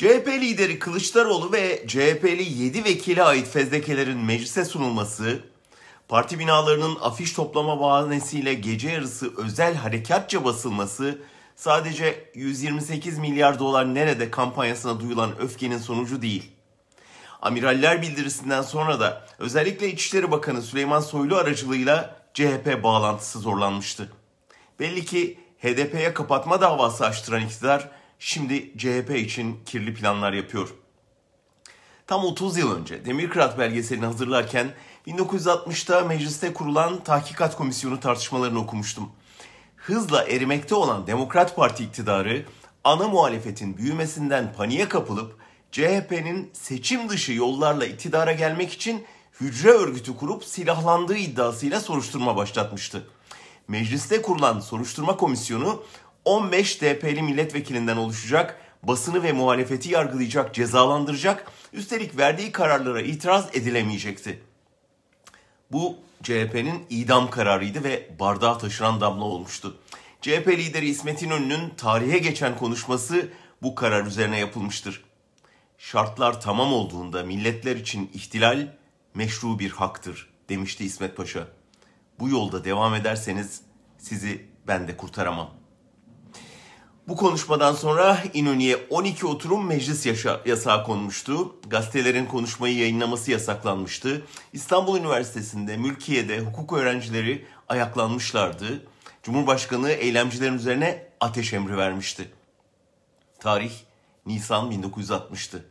CHP lideri Kılıçdaroğlu ve CHP'li 7 vekile ait fezlekelerin meclise sunulması, parti binalarının afiş toplama bahanesiyle gece yarısı özel harekatça basılması, sadece 128 milyar dolar nerede kampanyasına duyulan öfkenin sonucu değil. Amiraller bildirisinden sonra da özellikle İçişleri Bakanı Süleyman Soylu aracılığıyla CHP bağlantısı zorlanmıştı. Belli ki HDP'ye kapatma davası açtıran iktidar şimdi CHP için kirli planlar yapıyor. Tam 30 yıl önce Demirkırat belgeselini hazırlarken 1960'ta mecliste kurulan tahkikat komisyonu tartışmalarını okumuştum. Hızla erimekte olan Demokrat Parti iktidarı ana muhalefetin büyümesinden paniğe kapılıp CHP'nin seçim dışı yollarla iktidara gelmek için hücre örgütü kurup silahlandığı iddiasıyla soruşturma başlatmıştı. Mecliste kurulan soruşturma komisyonu 15 DP'li milletvekilinden oluşacak, basını ve muhalefeti yargılayacak, cezalandıracak, üstelik verdiği kararlara itiraz edilemeyecekti. Bu CHP'nin idam kararıydı ve bardağa taşıran damla olmuştu. CHP lideri İsmet İnönü'nün tarihe geçen konuşması bu karar üzerine yapılmıştır. Şartlar tamam olduğunda milletler için ihtilal meşru bir haktır demişti İsmet Paşa. Bu yolda devam ederseniz sizi ben de kurtaramam. Bu konuşmadan sonra İnönü'ye 12 oturum meclis yaşa, yasağı konmuştu. Gazetelerin konuşmayı yayınlaması yasaklanmıştı. İstanbul Üniversitesi'nde, Mülkiye'de hukuk öğrencileri ayaklanmışlardı. Cumhurbaşkanı eylemcilerin üzerine ateş emri vermişti. Tarih Nisan 1960'tı.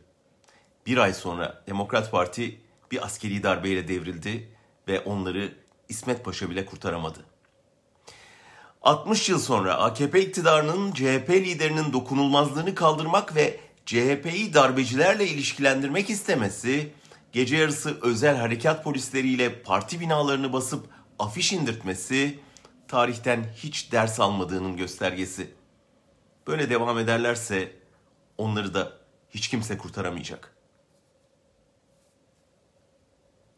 Bir ay sonra Demokrat Parti bir askeri darbeyle devrildi ve onları İsmet Paşa bile kurtaramadı. 60 yıl sonra AKP iktidarının CHP liderinin dokunulmazlığını kaldırmak ve CHP'yi darbecilerle ilişkilendirmek istemesi, gece yarısı özel harekat polisleriyle parti binalarını basıp afiş indirtmesi tarihten hiç ders almadığının göstergesi. Böyle devam ederlerse onları da hiç kimse kurtaramayacak.''